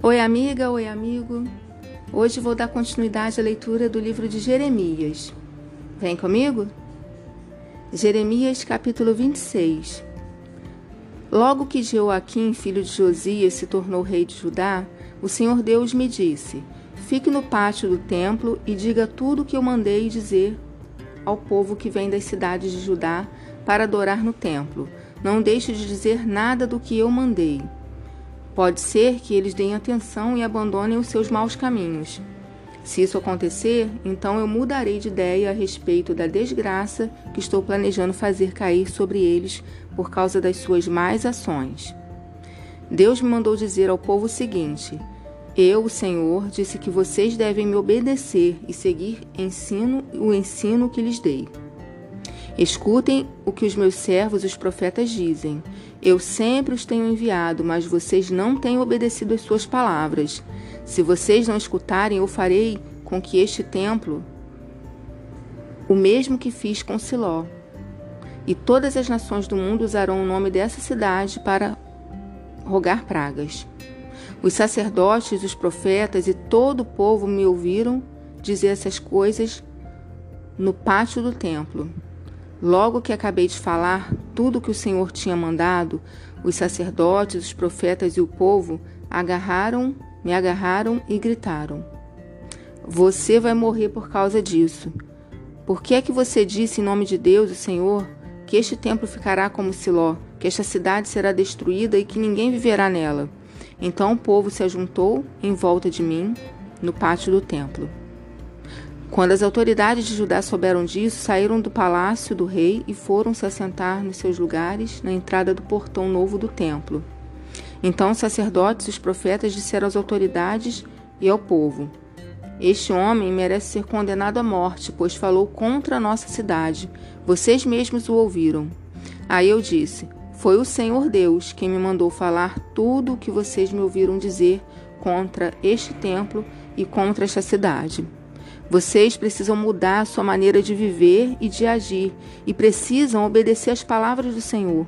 Oi, amiga, oi, amigo. Hoje vou dar continuidade à leitura do livro de Jeremias. Vem comigo? Jeremias, capítulo 26. Logo que Joaquim, filho de Josias, se tornou rei de Judá, o Senhor Deus me disse: Fique no pátio do templo e diga tudo o que eu mandei dizer ao povo que vem das cidades de Judá para adorar no templo. Não deixe de dizer nada do que eu mandei. Pode ser que eles deem atenção e abandonem os seus maus caminhos. Se isso acontecer, então eu mudarei de ideia a respeito da desgraça que estou planejando fazer cair sobre eles por causa das suas más ações. Deus me mandou dizer ao povo o seguinte: Eu, o Senhor, disse que vocês devem me obedecer e seguir ensino, o ensino que lhes dei. Escutem o que os meus servos, os profetas, dizem. Eu sempre os tenho enviado, mas vocês não têm obedecido às suas palavras. Se vocês não escutarem, eu farei com que este templo, o mesmo que fiz com Siló, e todas as nações do mundo usarão o nome dessa cidade para rogar pragas. Os sacerdotes, os profetas e todo o povo me ouviram dizer essas coisas no pátio do templo. Logo que acabei de falar tudo o que o Senhor tinha mandado, os sacerdotes, os profetas e o povo agarraram, me agarraram e gritaram: Você vai morrer por causa disso. Por que é que você disse em nome de Deus, o Senhor, que este templo ficará como Siló, que esta cidade será destruída e que ninguém viverá nela? Então o povo se ajuntou em volta de mim no pátio do templo. Quando as autoridades de Judá souberam disso, saíram do palácio do rei e foram se assentar nos seus lugares na entrada do portão novo do templo. Então os sacerdotes e os profetas disseram às autoridades e ao povo: Este homem merece ser condenado à morte, pois falou contra a nossa cidade. Vocês mesmos o ouviram. Aí eu disse: Foi o Senhor Deus quem me mandou falar tudo o que vocês me ouviram dizer contra este templo e contra esta cidade. Vocês precisam mudar a sua maneira de viver e de agir e precisam obedecer às palavras do Senhor.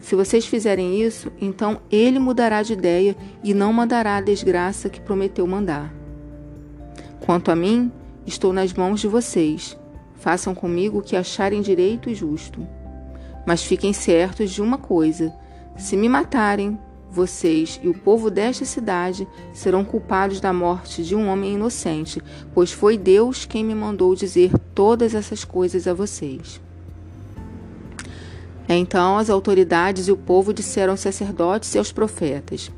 Se vocês fizerem isso, então Ele mudará de ideia e não mandará a desgraça que prometeu mandar. Quanto a mim, estou nas mãos de vocês. Façam comigo o que acharem direito e justo. Mas fiquem certos de uma coisa: se me matarem, vocês e o povo desta cidade serão culpados da morte de um homem inocente, pois foi Deus quem me mandou dizer todas essas coisas a vocês. Então as autoridades e o povo disseram aos sacerdotes e aos profetas: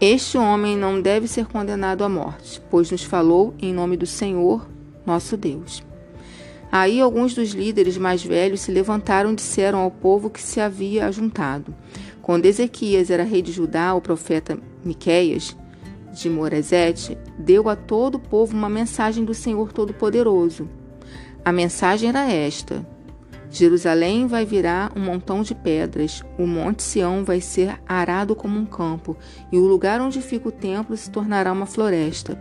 Este homem não deve ser condenado à morte, pois nos falou em nome do Senhor, nosso Deus. Aí alguns dos líderes mais velhos se levantaram e disseram ao povo que se havia ajuntado: quando Ezequias era rei de Judá, o profeta Miqueias de Moresete deu a todo o povo uma mensagem do Senhor Todo-Poderoso. A mensagem era esta: Jerusalém vai virar um montão de pedras, o monte Sião vai ser arado como um campo, e o lugar onde fica o templo se tornará uma floresta.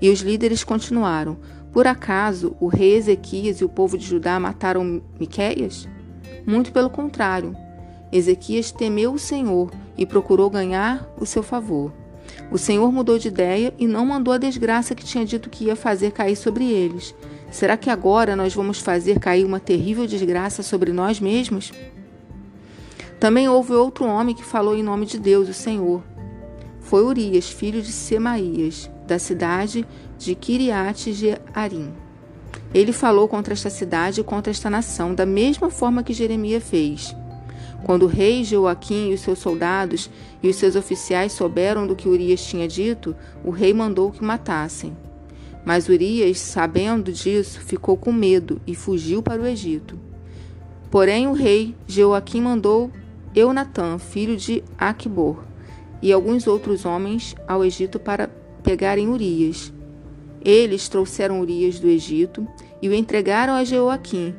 E os líderes continuaram: Por acaso o rei Ezequias e o povo de Judá mataram Miqueias? Muito pelo contrário. Ezequias temeu o Senhor e procurou ganhar o seu favor. O Senhor mudou de ideia e não mandou a desgraça que tinha dito que ia fazer cair sobre eles. Será que agora nós vamos fazer cair uma terrível desgraça sobre nós mesmos? Também houve outro homem que falou em nome de Deus, o Senhor. Foi Urias, filho de Semaías, da cidade de Kiriat Jearim. Ele falou contra esta cidade e contra esta nação, da mesma forma que Jeremias fez. Quando o rei Joaquim e os seus soldados e os seus oficiais souberam do que Urias tinha dito, o rei mandou que o matassem. Mas Urias, sabendo disso, ficou com medo e fugiu para o Egito. Porém, o rei Joaquim mandou Eunatã, filho de Aquibor, e alguns outros homens ao Egito para pegarem Urias. Eles trouxeram Urias do Egito e o entregaram a Joaquim,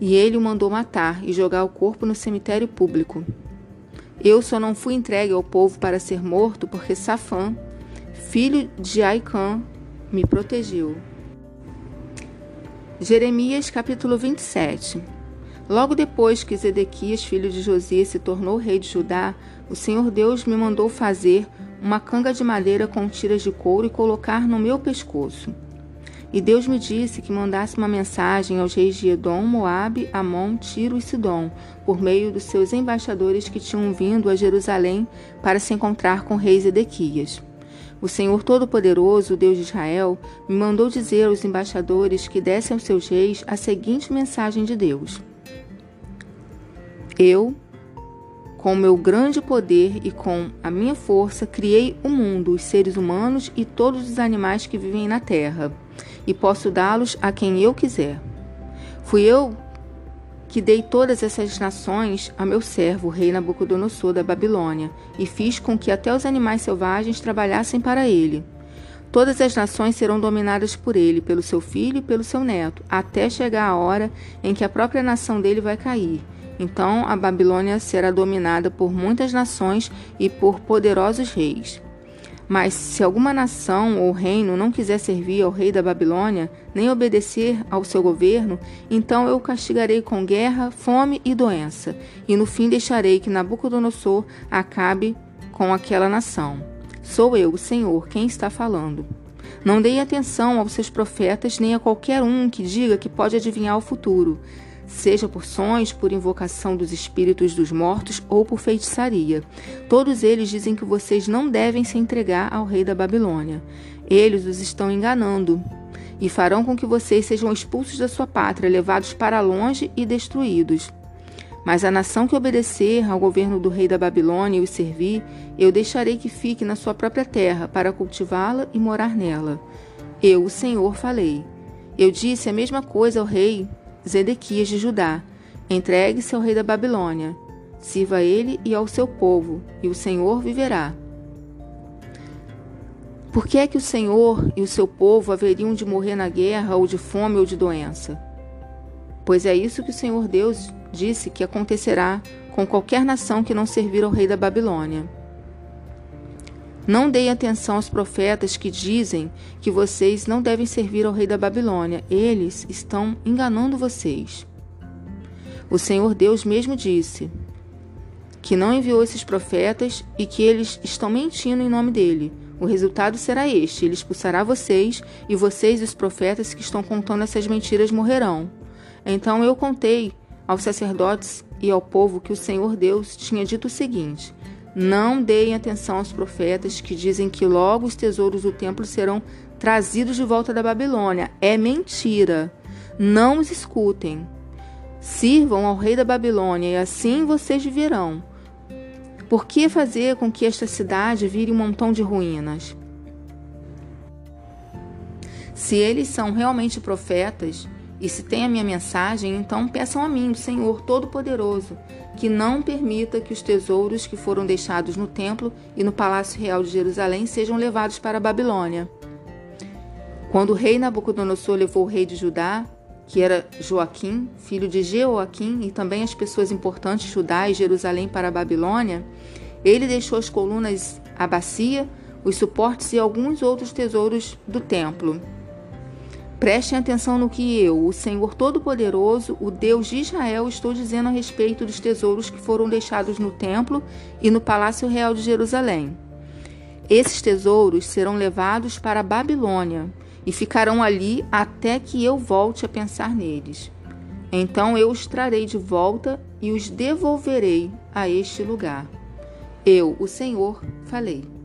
e ele o mandou matar e jogar o corpo no cemitério público. Eu só não fui entregue ao povo para ser morto porque Safã, filho de Aicã, me protegeu. Jeremias capítulo 27 Logo depois que Zedequias, filho de Josias, se tornou rei de Judá, o Senhor Deus me mandou fazer uma canga de madeira com tiras de couro e colocar no meu pescoço. E Deus me disse que mandasse uma mensagem aos reis de Edom, Moabe, Amon, Tiro e Sidom, por meio dos seus embaixadores que tinham vindo a Jerusalém para se encontrar com o rei Zedequias. O Senhor Todo-Poderoso, Deus de Israel, me mandou dizer aos embaixadores que dessem aos seus reis a seguinte mensagem de Deus: Eu, com meu grande poder e com a minha força, criei o mundo, os seres humanos e todos os animais que vivem na terra e posso dá-los a quem eu quiser. Fui eu que dei todas essas nações a meu servo, o rei Nabucodonosor da Babilônia, e fiz com que até os animais selvagens trabalhassem para ele. Todas as nações serão dominadas por ele, pelo seu filho e pelo seu neto, até chegar a hora em que a própria nação dele vai cair. Então a Babilônia será dominada por muitas nações e por poderosos reis. Mas se alguma nação ou reino não quiser servir ao rei da Babilônia, nem obedecer ao seu governo, então eu o castigarei com guerra, fome e doença, e no fim deixarei que Nabucodonosor acabe com aquela nação. Sou eu, Senhor, quem está falando. Não dei atenção aos seus profetas, nem a qualquer um que diga que pode adivinhar o futuro seja por sonhos, por invocação dos espíritos dos mortos ou por feitiçaria. Todos eles dizem que vocês não devem se entregar ao rei da Babilônia. Eles os estão enganando e farão com que vocês sejam expulsos da sua pátria, levados para longe e destruídos. Mas a nação que obedecer ao governo do rei da Babilônia e o servir, eu deixarei que fique na sua própria terra, para cultivá-la e morar nela. Eu, o Senhor, falei. Eu disse a mesma coisa ao rei Zedequias de Judá: Entregue-se ao rei da Babilônia, sirva a ele e ao seu povo, e o Senhor viverá. Por que é que o Senhor e o seu povo haveriam de morrer na guerra, ou de fome, ou de doença? Pois é isso que o Senhor Deus disse que acontecerá com qualquer nação que não servir ao rei da Babilônia. Não deem atenção aos profetas que dizem que vocês não devem servir ao rei da Babilônia. Eles estão enganando vocês. O Senhor Deus mesmo disse que não enviou esses profetas e que eles estão mentindo em nome dele. O resultado será este: ele expulsará vocês, e vocês, os profetas que estão contando essas mentiras, morrerão. Então eu contei aos sacerdotes e ao povo que o Senhor Deus tinha dito o seguinte: não deem atenção aos profetas que dizem que logo os tesouros do templo serão trazidos de volta da Babilônia. É mentira. Não os escutem. Sirvam ao rei da Babilônia e assim vocês viverão. Por que fazer com que esta cidade vire um montão de ruínas? Se eles são realmente profetas, e se tem a minha mensagem, então peçam a mim, o Senhor Todo-Poderoso, que não permita que os tesouros que foram deixados no templo e no palácio real de Jerusalém sejam levados para a Babilônia. Quando o rei Nabucodonosor levou o rei de Judá, que era Joaquim, filho de Jeoaquim, e também as pessoas importantes de Judá e Jerusalém para a Babilônia, ele deixou as colunas, a bacia, os suportes e alguns outros tesouros do templo. Prestem atenção no que eu, o Senhor Todo-Poderoso, o Deus de Israel, estou dizendo a respeito dos tesouros que foram deixados no templo e no palácio real de Jerusalém. Esses tesouros serão levados para a Babilônia e ficarão ali até que eu volte a pensar neles. Então eu os trarei de volta e os devolverei a este lugar. Eu, o Senhor, falei.